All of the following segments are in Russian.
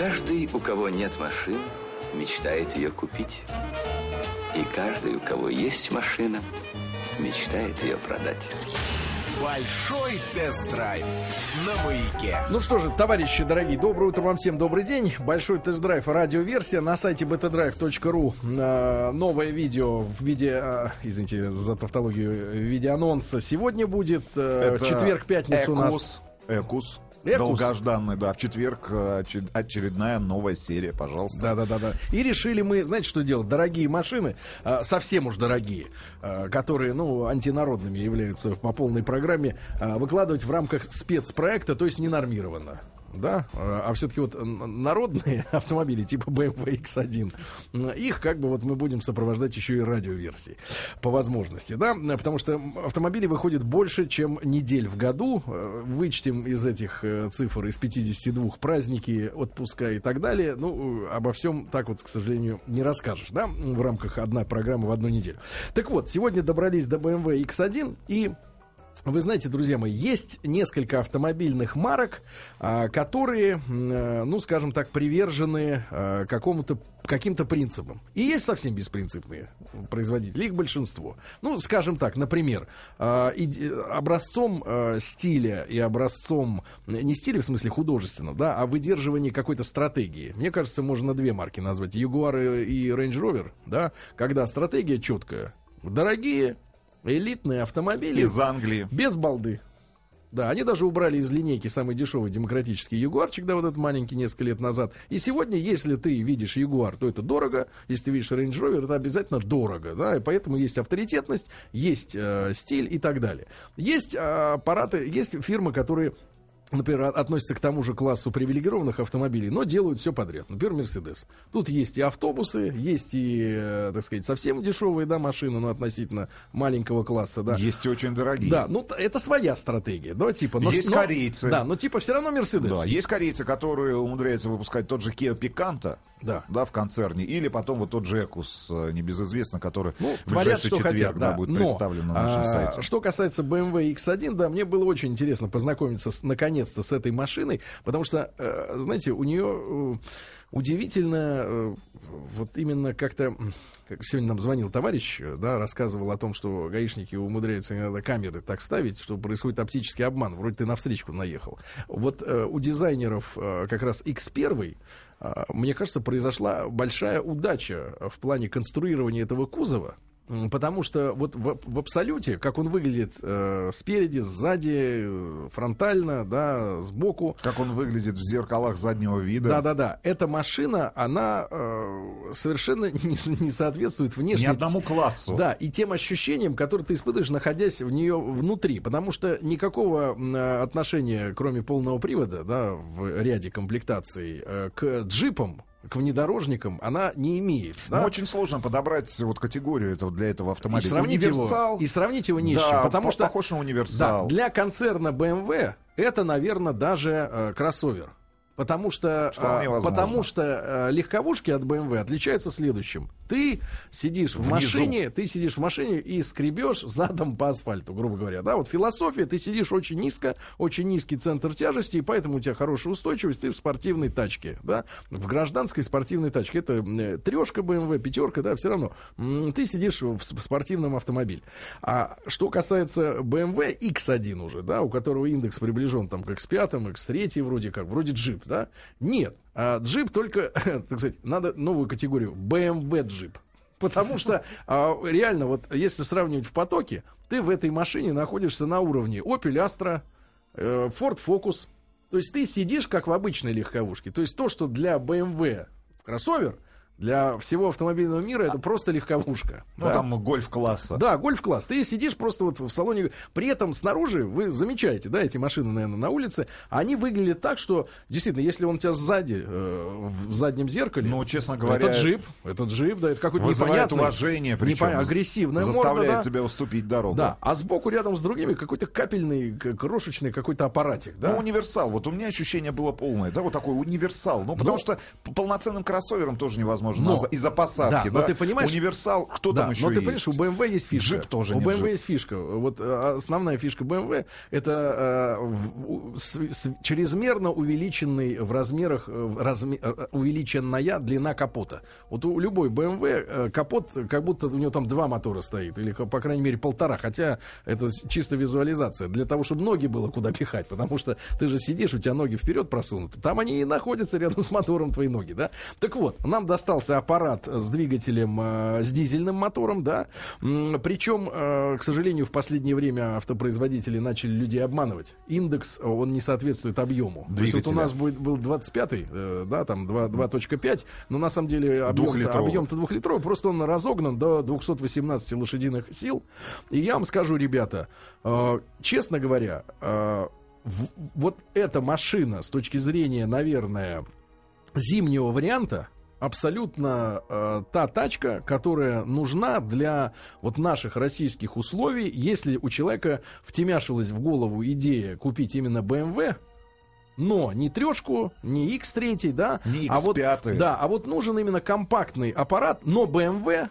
Каждый, у кого нет машины, мечтает ее купить. И каждый, у кого есть машина, мечтает ее продать. Большой тест-драйв на маяке. Ну что же, товарищи дорогие, доброе утро вам всем, добрый день. Большой тест-драйв, радиоверсия на сайте btdrive.ru. Э, новое видео в виде, э, извините за тавтологию, в виде анонса сегодня будет. Э, Это четверг, пятницу у нас. Экус. Экус. Долгожданный, да. В четверг э, оче- очередная новая серия, пожалуйста. Да, да, да, да. И решили мы, знаете, что делать? Дорогие машины, а, совсем уж дорогие, а, которые, ну, антинародными являются по полной программе, выкладывать в рамках спецпроекта, то есть ненормированно. Да, а а все-таки вот н- народные автомобили типа BMW X1, м, их как бы вот мы будем сопровождать еще и радиоверсией по возможности, да, потому что автомобили выходит больше, чем недель в году, Э, вычтем из этих э, цифр, из 52 праздники, отпуска и так далее, ну, э, обо всем так вот, к сожалению, не расскажешь, да, в рамках одной программы в одну неделю. Так вот, сегодня добрались до BMW X1 и вы знаете, друзья мои, есть несколько автомобильных марок, а, которые, э, ну, скажем так, привержены а, какому-то каким-то принципам. И есть совсем беспринципные производители, их большинство. Ну, скажем так, например, а, образцом стиля и образцом, не стиля в смысле художественного, да, а выдерживания какой-то стратегии. Мне кажется, можно две марки назвать, Jaguar и Range Rover, да, когда стратегия четкая. Дорогие, элитные автомобили. Из Англии. Без балды. Да, они даже убрали из линейки самый дешевый демократический Ягуарчик, да, вот этот маленький несколько лет назад. И сегодня, если ты видишь Ягуар, то это дорого. Если ты видишь Range Rover, это обязательно дорого, да, и поэтому есть авторитетность, есть э, стиль и так далее. Есть э, аппараты, есть фирмы, которые например, от- относятся к тому же классу привилегированных автомобилей, но делают все подряд. Например, Мерседес. Тут есть и автобусы, есть и, э, так сказать, совсем дешевые, да, машины, но относительно маленького класса, да. Есть и очень дорогие. Да, ну это своя стратегия, да, типа. Но, Есть но- корейцы. Да, но типа все равно Мерседес. Да, есть корейцы, которые умудряются выпускать тот же Kia Picanto, Да. да, в концерне, или потом вот тот же Экус, небезызвестно, который Ну, в творят, ближайший что четверг хотят, да, да. будет Но, представлен на нашем а, сайте. Что касается BMW X1, да, мне было очень интересно познакомиться с, наконец-то с этой машиной, потому что, э, знаете, у нее э, удивительно, э, вот именно как-то, как сегодня нам звонил товарищ, да, рассказывал о том, что гаишники умудряются иногда камеры так ставить, что происходит оптический обман, вроде ты на встречку наехал. Вот у дизайнеров как раз X1 а, мне кажется, произошла большая удача в плане конструирования этого кузова. Потому что вот в, в абсолюте, как он выглядит э, спереди, сзади, э, фронтально, да, сбоку, Как он выглядит в зеркалах заднего вида. да-да-да, эта машина, она э, совершенно не, не соответствует Ни внешне одному классу. да, и тем ощущениям, которые ты испытываешь, находясь в нее внутри. Потому что никакого э, отношения, кроме полного привода, да, в ряде комплектаций, э, к джипам, к внедорожникам, она не имеет. Ну, да. очень сложно подобрать вот категорию этого, для этого и автомобиля. сравнить, универсал. его, и сравнить его с да, чем. Потому по- что похож на да, универсал. для концерна BMW это, наверное, даже э, кроссовер. Потому что, возможно. потому что э, легковушки от BMW отличаются следующим. Ты сидишь в Внизу. машине, ты сидишь в машине и скребешь задом по асфальту, грубо говоря. Да, вот философия, ты сидишь очень низко, очень низкий центр тяжести, и поэтому у тебя хорошая устойчивость, ты в спортивной тачке, да, в гражданской спортивной тачке. Это э, трешка BMW, пятерка, да, все равно. Ты сидишь в, в спортивном автомобиле. А что касается BMW X1 уже, да, у которого индекс приближен там к X5, X3 вроде как, вроде джип, да, нет. А джип только, так сказать, надо новую категорию, BMW джип. Потому что а, реально, вот если сравнивать в потоке, ты в этой машине находишься на уровне Opel Astra, э, Ford Focus. То есть ты сидишь как в обычной легковушке. То есть то, что для BMW кроссовер, для всего автомобильного мира это просто легковушка. Ну, Да. там гольф-класса. Да, гольф-класс. Ты сидишь просто вот в салоне. При этом снаружи вы замечаете, да, эти машины, наверное, на улице, они выглядят так, что действительно, если он у тебя сзади, э, в заднем зеркале. Ну, честно говоря, Это джип, это джип, да, это какой-то непонятный. уважение, причем непон- агрессивная заставляет морда, да. тебя уступить дорогу. Да, а сбоку рядом с другими какой-то капельный, крошечный какой-то аппаратик, да. Ну, универсал. Вот у меня ощущение было полное. Да, вот такой универсал. Ну, потому Ну. что полноценным кроссовером тоже невозможно возможно, Но- за- из-за посадки, Да, да? но ты понимаешь- Универсал, кто да, там еще но ты есть? понимаешь, у BMW есть фишка. Джип тоже У BMW джип. есть фишка. Вот э, основная фишка BMW это э, в- с- с- чрезмерно увеличенный в размерах э, в разме- э, увеличенная длина капота. Вот у любой BMW капот как будто у него там два мотора стоит или по крайней мере полтора, хотя это чисто визуализация для того, чтобы ноги было куда пихать, потому что ты же сидишь, у тебя ноги вперед просунуты, там они и находятся рядом с мотором твои ноги, да. Так вот, нам достался аппарат с двигателем э, с дизельным мотором, да. Причем, э, к сожалению, в последнее время автопроизводители начали людей обманывать. Индекс, э, он не соответствует объему. То есть вот у Двигателя. нас будет, был 25-й, э, да, там 2, 2.5, но на самом деле объем, Двухлитровый. объем-то двухлитровый, просто он разогнан до 218 лошадиных сил. И я вам скажу, ребята, честно говоря, вот эта машина с точки зрения, наверное, зимнего варианта абсолютно э, та тачка, которая нужна для вот наших российских условий, если у человека втемяшилась в голову идея купить именно BMW, но не трешку, не X3, да, Не а вот, X5. да, а вот нужен именно компактный аппарат, но BMW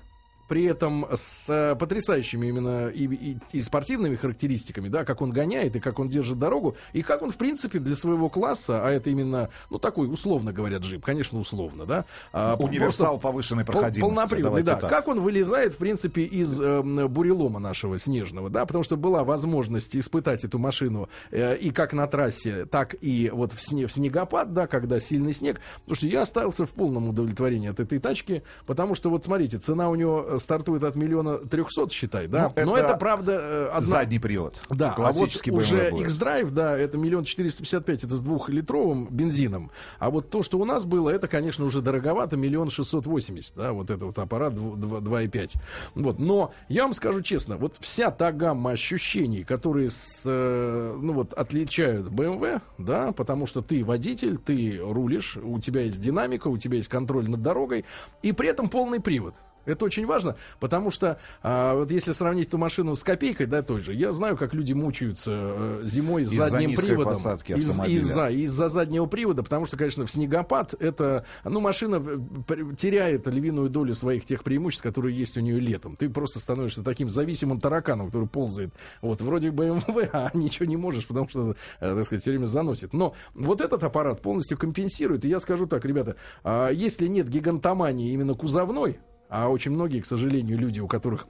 при этом с э, потрясающими именно и, и- и спортивными характеристиками, да, как он гоняет и как он держит дорогу, и как он, в принципе, для своего класса, а это именно, ну, такой, условно говоря, джип, конечно, условно, да. а, Универсал повышенной проходимости. Полноприводный, да. так. Как он вылезает, в принципе, из эм, бурелома нашего снежного, да, потому что была возможность испытать эту машину э, и как на трассе, так и вот в, сне- в снегопад, да, когда сильный снег. Потому что я остался в полном удовлетворении от этой тачки, потому что вот смотрите, цена у него стартует от миллиона трехсот, считай, да. Ну, Но это это правда э, одна- Задний привод. да, Классический а вот уже будет. X-Drive, да, это миллион четыреста пятьдесят пять, это с двухлитровым бензином. А вот то, что у нас было, это, конечно, уже дороговато, миллион шестьсот восемьдесят, да, вот это вот аппарат дв- дв- 2,5. Вот, но я вам скажу честно, вот вся та гамма ощущений, которые, с, э, ну вот, отличают BMW, да, потому что ты водитель, ты рулишь, у тебя есть динамика, у тебя есть контроль над дорогой, и при этом полный привод. Это очень важно, потому что а, вот если сравнить эту машину с копейкой, да, той же, я знаю, как люди мучаются э, зимой с Из-за задним приводом. посадки Из- из-за, из-за заднего привода, потому что, конечно, в снегопад это, ну, машина э, теряет львиную долю своих тех преимуществ, которые есть у нее летом. Ты просто становишься таким зависимым тараканом, который ползает. Вот, вроде BMW, а ничего не можешь, потому что, э, так сказать, все время заносит. Но вот этот аппарат полностью компенсирует. И я скажу так, ребята, а если нет гигантомании именно кузовной, а очень многие, к сожалению, люди, у которых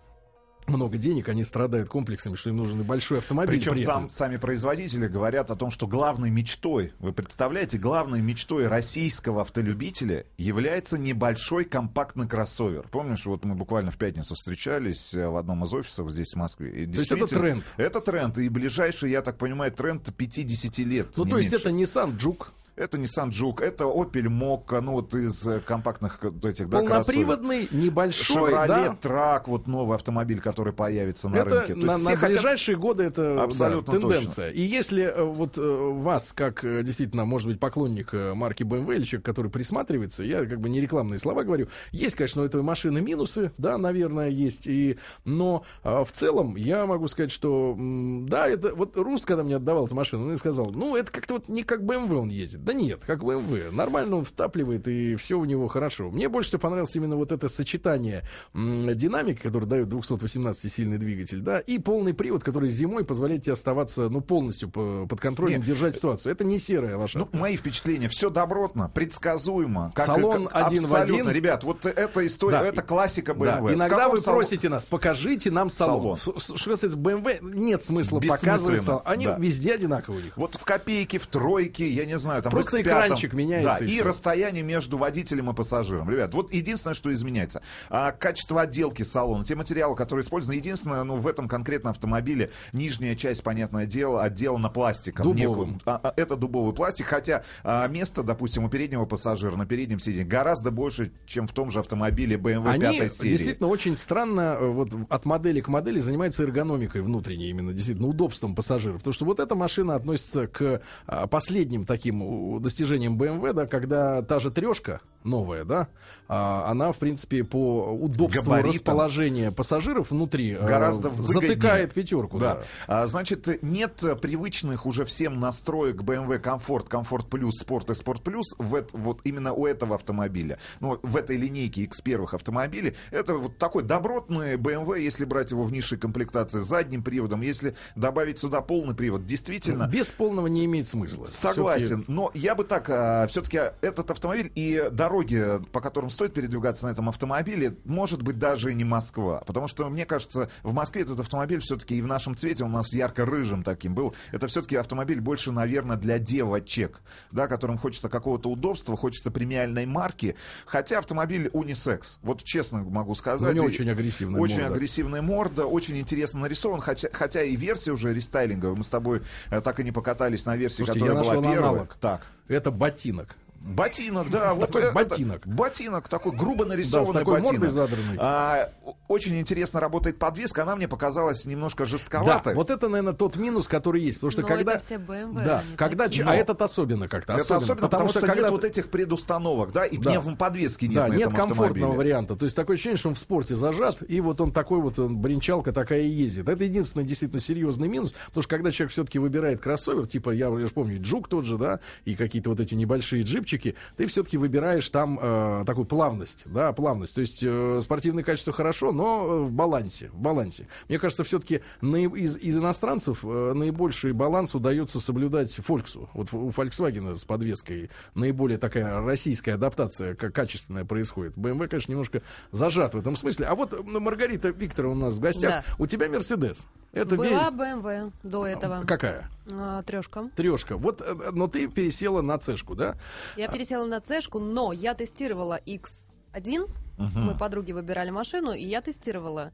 много денег, они страдают комплексами, что им нужен и большой автомобиль. Причем при сам, сами производители говорят о том, что главной мечтой, вы представляете, главной мечтой российского автолюбителя является небольшой компактный кроссовер. Помнишь, вот мы буквально в пятницу встречались э, в одном из офисов здесь, в Москве. И То есть это тренд. Это тренд, и ближайший, я так понимаю, тренд 50 лет. Ну, то есть меньше. это Nissan Juke, Это Nissan Juke, это Opel Mokka, ну вот из э, компактных этих, да, полноприводный, небольшой, Chevrolet да. Track, вот новый автомобиль, который появится на это рынке. То на, есть на хотят- ближайшие годы это Абсолютно да, тенденция. И если э, вот э, вас, как действительно, может быть, поклонник марки BMW или человек, который присматривается, я как бы не рекламные слова говорю, есть, конечно, у этой машины минусы, да, наверное, есть, и, но в целом я могу сказать, что да, это вот Руст, когда мне отдавал эту машину, он и сказал, ну, это как-то вот не как BMW он ездит. Да нет, как BMW. Нормально он втапливает, и все у него хорошо. Мне больше всего понравилось именно вот это сочетание динамики, который дает 218-сильный двигатель, да, и полный привод, который зимой позволяет тебе оставаться, ну, полностью по- под контролем, Нет. держать ситуацию. Это не серая лошадка. Ну, мои впечатления, все добротно, предсказуемо. Как, Салон как- один в абсолютно. один. Ребят, вот эта история, Да. это классика Да, BMW. В Иногда вы салон- просите нас, покажите нам салон. Салон. Что касается BMW, нет смысла показывать салон. Они да. везде одинаковые. Вот в копейке, в тройке, я не знаю, там Просто в X5, экранчик меняется, Да, и и, расстояние между водителем и пассажиром. Ребят, вот единственное, что изменяется. А, качество отделки салона, те материалы, которые использованы. Единственное, ну, в этом конкретном автомобиле нижняя часть, понятное дело, отделана пластиком. Дубовым. Некую- а, а, это дубовый пластик, хотя а, место, допустим, у переднего пассажира на переднем сиденье гораздо больше, чем в том же автомобиле BMW Они 5 серии. действительно очень странно э, вот от модели к модели занимаются эргономикой внутренней, именно действительно удобством пассажиров. Потому что вот эта машина относится к а, последним таким достижением BMW, да, когда та же трешка новая, да, а, она, в принципе, по удобству Габаритам. расположения пассажиров внутри э, Гораздо выгоднее. затыкает пятерку. Да. Да. А, значит, нет привычных уже всем настроек BMW Comfort, Comfort Plus, Sport и Sport Plus в вот именно у этого автомобиля. Ну, в этой линейке X1 автомобилей. Это вот такой добротный BMW, если брать его в низшей комплектации, с задним приводом. Если добавить сюда полный привод, действительно... Без полного не имеет смысла. Согласен, но я бы так, все-таки этот автомобиль и дороги, по которым стоит передвигаться на этом автомобиле, может быть даже и не Москва, потому что мне кажется, в Москве этот автомобиль все-таки и в нашем цвете он у нас ярко-рыжим таким был. Это все-таки автомобиль больше, наверное, для девочек, да, которым хочется какого-то удобства, хочется премиальной марки, хотя автомобиль унисекс. Вот честно могу сказать. У него И- очень агрессивная очень морда. агрессивная морда, очень интересно нарисован, хотя, хотя и версия уже рестайлинговая. Мы с тобой э, так и не покатались на версии, Слушайте, которая я была первая. аналог. Так. Это ботинок. Ботинок, да, вот Такой это- ботинок. ботинок такой грубо нарисованный Да, с такой ботинок. мордой задранной. А, очень интересно работает подвеска, она мне показалась немножко Да, жестковатой. вот это, наверное, тот минус, который есть. Потому что Но когда... это все BMW, Да, когда... такие. А этот особенно как-то. это особенно, потому, что, когда нет вот этих предустановок, да, и Да. пневмоподвески нет да, на нет этом комфортного автомобиле. варианта. То есть такое ощущение, что он в спорте зажат, и вот он такой вот, он, бренчалка такая и ездит. Это единственный действительно серьезный минус, потому что когда человек все-таки выбирает кроссовер, типа, я, я же помню, Джук тот же, да, и какие-то вот эти небольшие джипчики, ты все-таки выбираешь там э, такую плавность, да, плавность. То есть э, спортивное качество хорошо, но э, в балансе, в балансе. Мне кажется, все-таки из, из иностранцев э, наибольший баланс удается соблюдать Фольксу. Вот у Volkswagen с подвеской наиболее такая российская адаптация как качественная происходит. BMW, конечно, немножко зажат в этом смысле. А вот ну, Маргарита Викторовна у нас в гостях. Да. У тебя Мерседес. Это Была ве- BMW до этого. Какая? А, трешка. Трешка. Вот, э, но ты пересела на цешку, да? Я пересела на цешку, но я тестировала X1. Мы подруги выбирали машину, и я тестировала.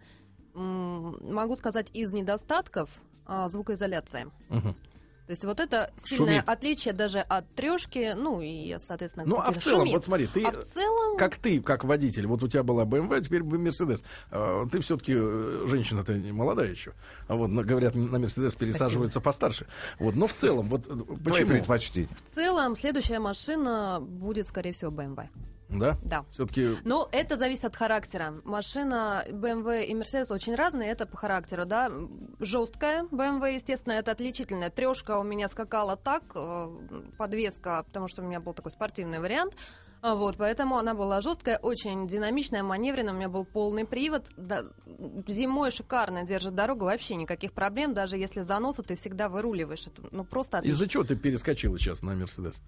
М, Могу сказать, из недостатков а, звукоизоляция. Мгм. То есть вот это сильное Шумит. отличие даже от трешки, ну и, соответственно, Ну, а в целом, шумит. вот смотри, ты... А в целом... Как ты, как водитель, вот у тебя была BMW, а теперь Мерседес. Э, Ты все-таки женщина-то не молодая еще. А вот говорят, на Мерседес пересаживаются постарше. Вот, но в целом, вот э, Твои почему? предпочтения. В целом, следующая машина будет, скорее всего, BMW. Да? Да. Все-таки Ну, это зависит от характера. Машина BMW и Mercedes очень разные, это по характеру, да. Жесткая BMW, естественно, это отличительная. Трешка у меня скакала так, э, подвеска, потому что у меня был такой спортивный вариант. А Вот, поэтому она была жесткая, очень динамичная, маневренная. У меня был полный привод. Да, зимой шикарно держит дорогу, вообще никаких проблем. Даже если заносы, ты всегда выруливаешь. Это, ну, просто отлично. из-за чего ты перескочила сейчас на Мерседес?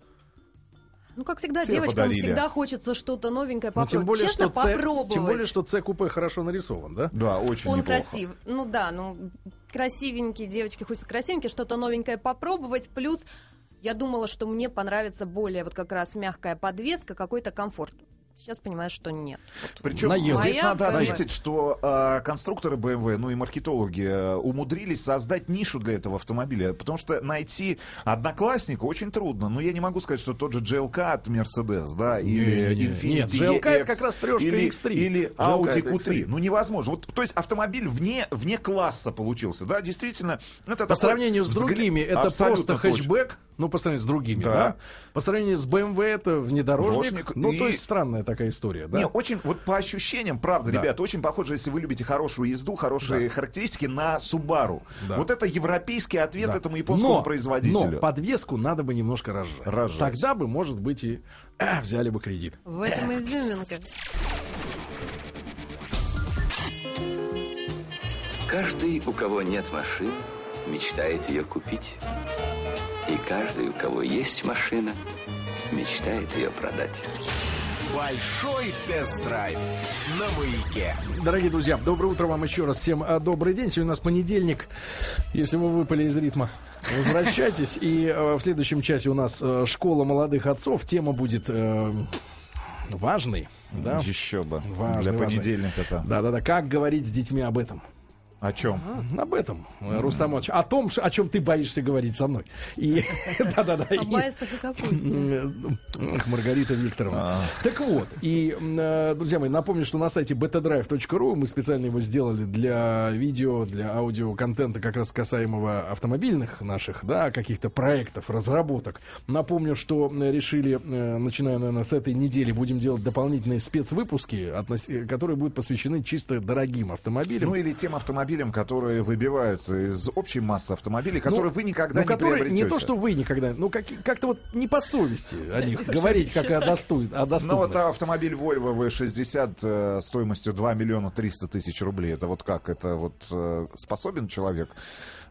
Ну, как всегда, Тебе девочкам подарили. всегда хочется что-то новенькое Ну, попробовать. тем более, Честно, что попробовать. тем более, что С-купе хорошо нарисован, да? Да, очень Он неплохо. красив. Ну да, ну красивенький, девочки хочется красивенький, что-то новенькое попробовать. Плюс я думала, что мне понравится более вот как раз мягкая подвеска, какой-то комфорт. Сейчас понимаю, что нет. Причем Наелся. здесь Моя надо BMW. отметить, что э, конструкторы BMW, ну и маркетологи э, умудрились создать нишу для этого автомобиля, потому что найти одноклассника очень трудно. Но я не могу сказать, что тот же GLK от Mercedes, да, или Не-не-не. Infiniti Нет, GLK это EX, как раз трешка или, X3. или Audi это Q3. X3. Ну невозможно. Вот, то есть автомобиль вне, вне класса получился, да, действительно. Это По сравнению с взгля- другими, это Абсолютно просто точно. хэтчбэк. Ну, по сравнению с другими, да. Да. По сравнению с BMW это внедорожник. Внедорожник Ну, и- то есть странная такая история, да? Не, очень, вот по ощущениям, правда, Да. ребята, очень похоже, если вы любите хорошую езду, хорошие характеристики, на Subaru. Да. Вот это европейский ответ Да. этому японскому но, производителю. Но подвеску надо бы немножко разжать. Разжать. Тогда бы, может быть, и э, взяли бы кредит. В этом изюминка. Каждый, у кого нет машины, мечтает ее купить. И каждый, у кого есть машина, мечтает ее продать. Большой тест-драйв на маяке. Дорогие друзья, доброе утро вам еще раз. Всем а, добрый день. Сегодня у нас понедельник. Если вы выпали из ритма, возвращайтесь. И э, в следующем часе у нас э, школа молодых отцов. Тема будет э, важной. Да? Еще бы. Важный, Для важный. понедельника-то. Да-да-да. Как говорить с детьми об этом? О чем? А, об этом, э, Рустам Иванович. О том, о чем ты боишься говорить со мной. И да-да-да. О и- баистах и капусте. Маргарита Викторовна. Так вот, и, э, друзья мои, напомню, что на сайте betadrive.ru мы специально его сделали для видео, для аудиоконтента, как раз касаемого автомобильных наших, да, каких-то проектов, разработок. Напомню, что решили, э, начиная, наверное, с этой недели, будем делать дополнительные спецвыпуски, которые будут посвящены чисто дорогим автомобилям. Ну или тем автомобилям, которые выбиваются из общей массы автомобилей, которые Ну, вы никогда ну, не которые, приобретете. Не то, что вы никогда, ну как, как-то вот не по совести о них говорить, как о, Ну доступных. вот автомобиль Volvo V60 э, стоимостью 2 миллиона 300 тысяч рублей. Это вот как? Это вот э, способен человек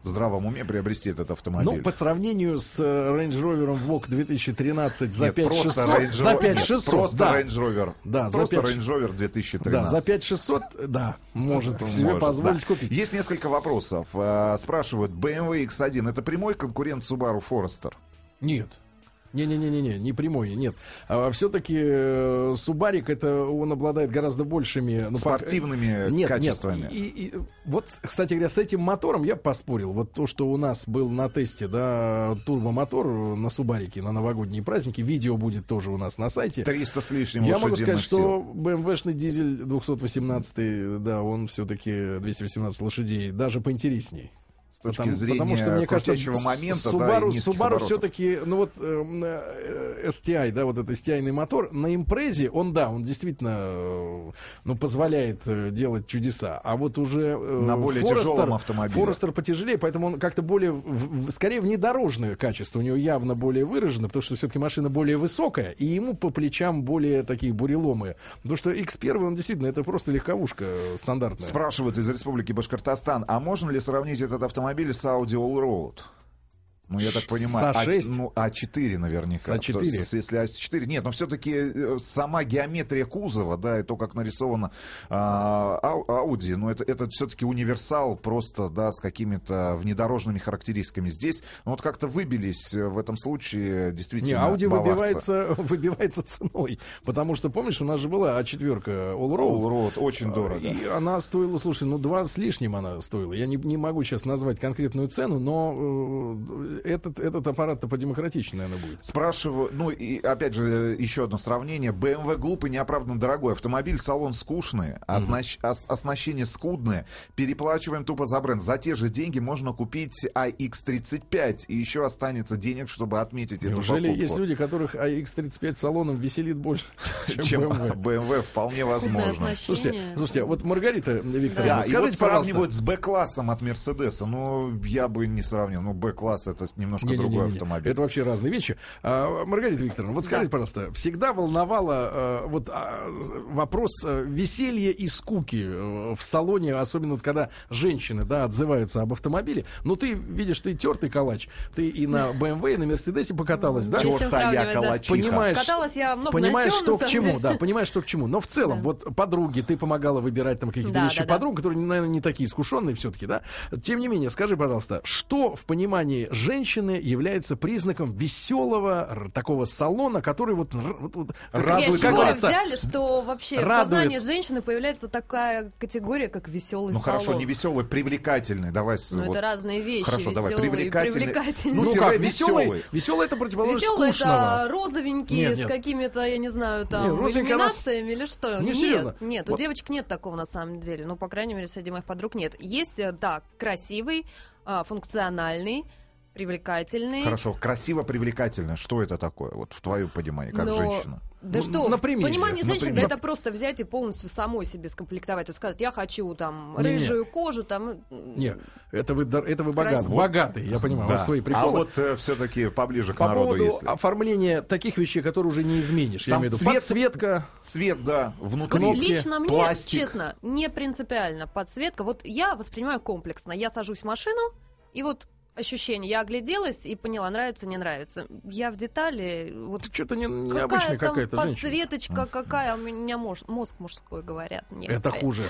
в здравом уме приобрести этот автомобиль? Ну, по сравнению с э, Range Rover Vogue 2013 за Нет, 5600, просто Range за Rover- 5600, нет, просто да, Range Rover. Да, за просто 5 Range Rover 2013. да, за 5600, да, может себе Может, позволить да. купить. Есть несколько вопросов. Э, Спрашивают, BMW X1 это прямой конкурент Subaru Forester? Нет. Не-не-не-не, не прямой, нет. А, все-таки Субарик, это он обладает гораздо большими... ну, по- Спортивными нет, качествами. Нет, и, и- вот, кстати говоря, с этим мотором я поспорил. Вот то, что у нас был на тесте, да, турбомотор на Субарике на новогодние праздники, видео будет тоже у нас на сайте. 300 с лишним Я могу сказать, что. BMW-шный дизель 218, да, он все-таки 218 лошадей, даже поинтересней. Точки Потому- зрения потому что, мне кажется, момента, да, Subaru, все-таки, ну вот эм, э, STI, да, вот этот STI-ный мотор, на импрезе, он, да, он действительно, э, ну, позволяет э, делать чудеса. А вот уже э, На более Forester- тяжелом автомобиле. Форестер потяжелее, поэтому он как-то более, в- скорее внедорожное качество у него явно более выражено, потому что все-таки машина более высокая, и ему по плечам более такие буреломы. Потому что X1, он действительно, это просто легковушка стандартная. Спрашивают из Республики Башкортостан, а можно ли сравнить этот автомобиль с Audi Allroad? Ну, я так понимаю, с А6? А, ну, А4 наверняка. С А4? То есть, если А4, нет, но все-таки сама геометрия кузова, да, и то, как нарисовано а, Ау- Audi, ну, это, это все-таки универсал просто, да, с какими-то внедорожными характеристиками. Здесь, ну, вот как-то выбились э, в этом случае Не, действительно Audi баварцы. выбивается, выбивается ценой. Потому что, помнишь, у нас же была А4 Allroad. Allroad очень дорого. И она стоила, слушай, ну два с лишним она стоила. Я не, не могу сейчас назвать конкретную цену, но э, этот, этот аппарат-то подемократичнее, наверное, будет. Спрашиваю, ну и опять же еще одно сравнение. BMW глупый, неоправданно дорогой. Автомобиль, салон скучный, отнощ- ос- оснащение скудное. Переплачиваем тупо за бренд. За те же деньги можно купить iX35. И еще останется денег, чтобы отметить эту Неужели покупку. есть люди, которых AX35 салоном веселит больше, чем Чем BMW? BMW, вполне возможно. Слушайте, слушайте, вот Маргарита Викторовна, Да, и скажите, вот пожалуйста, сравнивают с Б-классом от Мерседеса. Ну, я бы не сравнил. Ну, Б-класс это немножко другой Не-не-не-не. автомобиль. Это вообще разные вещи. А, Маргарита Викторовна, вот скажите, Да. пожалуйста, всегда волновало э, вот а, вопрос э, веселья и скуки э, в салоне, особенно вот когда женщины, да, отзываются об автомобиле. Ну, ты видишь, ты тертый калач, ты и на BMW, и на Мерседесе покаталась, да? Сравнивать, да. калачиха. Понимаешь, Каталась я много понимаешь, на чем, что на к чему, деле. да, понимаешь, что к чему. Но в целом, Да. вот подруги, ты помогала выбирать там каких-то Да, вещи да, да. подруг, которые, наверное, не такие искушенные все-таки, да. Тем не менее, скажи, пожалуйста, что в понимании женщины является признаком веселого такого салона, который вот, вот- вот радует, С как говорится, взяли, что вообще в радует. сознании женщины появляется такая категория, как веселый Ну салон? хорошо, не веселый, привлекательный. Давай с- Ну, вот это разные вещи. Хорошо, давай, привлекательный. привлекательный. ну, Ну, как, веселый, веселый. это противоположность Веселый скучного. это розовенький Нет, с нет. какими-то, я не знаю, Нет, там, с- иллюминациями или что? Не, нет, серьезно. нет, Вот. у девочек нет такого на самом деле. Ну, по крайней мере, среди моих подруг нет. Есть, э, да, красивый, а, функциональный, привлекательный. Хорошо, красиво, привлекательно. Что это такое? Вот в твоем понимании, как Но- женщина. Да Ну, что, на примере, понимании на женщин, да это просто взять и полностью самой себе скомплектовать. То есть сказать, я хочу там рыжую кожу, там... м, Нет, это вы, дар- это вы богаты. Красиво. Богатые, я понимаю, у вас свои приколы. А вот все-таки поближе к По народу, поводу если. оформления таких вещей, которые уже не изменишь. я Там имею в виду цвет- подсветка. Цвет, да, Вот внутри. кнопки, лично мне, пластик. честно, не принципиально подсветка. Вот я воспринимаю комплексно. Я сажусь в машину, и вот ощущение. Я огляделась и поняла, нравится, не нравится. Я в детали... Вот Что-то не, какая необычная там какая-то женщина. подсветочка, какая у меня мож- мозг мужской, говорят. Это некоторые. хуже.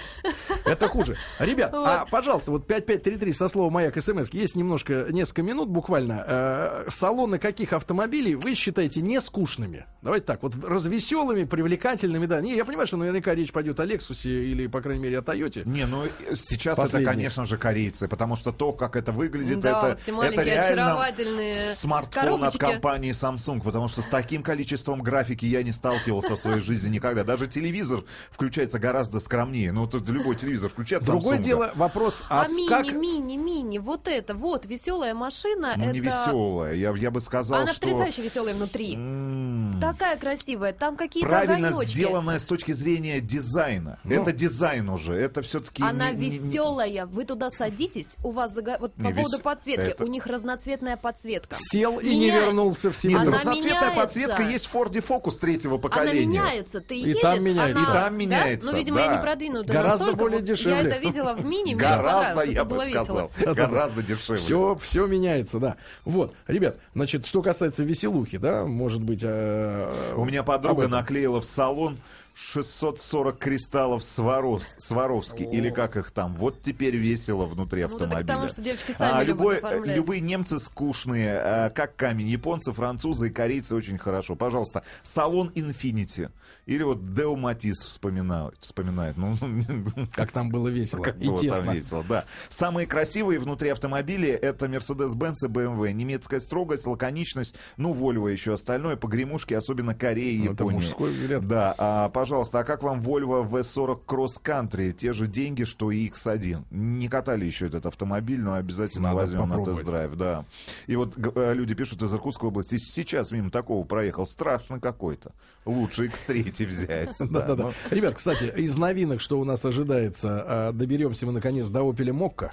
Это хуже. Ребят, а, пожалуйста, вот 5533 со слова «Маяк» смс. Есть немножко, несколько минут буквально. Э, салоны каких автомобилей вы считаете не скучными? Давайте так, вот развеселыми, привлекательными, да. Не, я понимаю, что наверняка речь пойдет о Лексусе или, по крайней мере, о Тойоте. Не, ну э, сейчас Последний. это, конечно же, корейцы, потому что то, как это выглядит, Да, это, это реально очаровательные смартфон коробочки. от компании Samsung, потому что с таким количеством графики я не сталкивался в своей жизни никогда. Даже телевизор включается гораздо скромнее. Ну, тут любой телевизор включает Другое дело вопрос, а, А, мини, как... мини, мини, вот это, вот, веселая машина, Ну, это... не веселая. Я, я бы сказал, Она что... потрясающе веселая внутри. Такая красивая, там какие-то Правильно огонечки. сделанная с точки зрения дизайна. Ну. это дизайн уже. Это все-таки... Она веселая. Вы туда садитесь, у вас зага- вот Не по поводу подсветки, это- у них разноцветная подсветка. Сел и не вернулся в Нет, семью. Она разноцветная меняется. подсветка есть в Форде Фокус третьего Она поколения. меняется, ты И едешь, там меняется. она- И там да? меняется, Ну, видимо, да. я не продвинутая Гораздо настолько. более Вот дешевле. Я это видела в мини, Гораздо, я бы сказал. Гораздо дешевле. Все, все меняется, да. Вот, ребят, значит, что касается веселухи, да, может быть... э, У меня подруга наклеила в салон 640 кристаллов Сваров- Сваровски, или как их там. Вот теперь весело внутри Ну, автомобиля. тому, что девочки сами А, любят любой- оформлять. любые немцы скучные, а, как камень. Японцы, французы и корейцы очень хорошо. Пожалуйста, салон Infinity. Или вот Део Матис вспоминает. вспоминает. Ну, Как там было весело как и было тесно. там весело, да. Самые красивые внутри автомобиля это Mercedes-Benz и BMW. Немецкая строгость, лаконичность, ну, Volvo еще остальное, погремушки, особенно Корея и Ну, это Япония. мужской взгляд. Да, а, пожалуйста, а как вам Volvo V40 Cross Country? Те же деньги, что и X1. Не катали еще этот автомобиль, но обязательно Надо возьмем на попробовать. тест-драйв, да. И вот э, люди пишут из Иркутской области, сейчас мимо такого проехал, страшно какой-то. Лучше X3 взять. Да-да-да. ну, Ребят, кстати, из новинок, что у нас ожидается, а, доберемся мы наконец до Opel Mokka.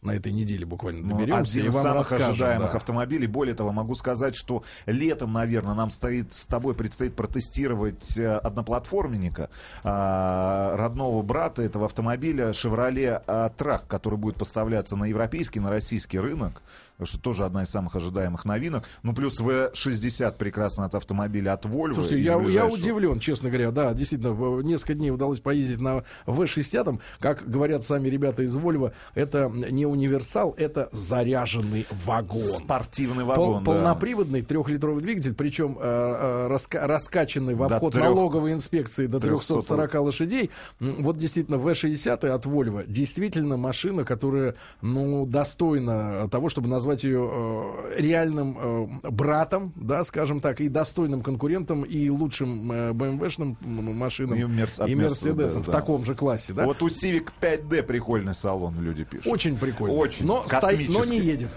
На этой неделе буквально Ну, доберемся один и из самых расскажем. ожидаемых да. автомобилей. Более того, могу сказать, что летом, наверное, нам стоит, с тобой предстоит протестировать э, одноплатформенника а, родного брата этого автомобиля Chevrolet Track, который будет поставляться на европейский, на российский рынок. Что тоже одна из самых ожидаемых новинок. Ну, плюс V60 прекрасно от автомобиля от Volvo. Слушайте, я, я ближайшего. удивлен, честно говоря. Да, действительно, несколько дней удалось поездить на V60. Как говорят сами ребята из Volvo, это не универсал, это заряженный вагон. Спортивный Пол- вагон, да. полноприводный трехлитровый двигатель, причем э, э, раска- раскачанный в До обход трех- налоговой инспекции до 300 340 лошадей. Вот действительно V60 от Volvo действительно машина, которая ну, достойна того, чтобы назвать ее э, реальным э, братом, да, скажем так, и достойным конкурентом и лучшим э, BMW-шным машинам И Мерс- и Mercedes, Мерседесом в да. таком же классе. Да? Вот у Civic 5D прикольный салон, люди пишут. Очень прикольно. Очень. Но, сто- но не едет.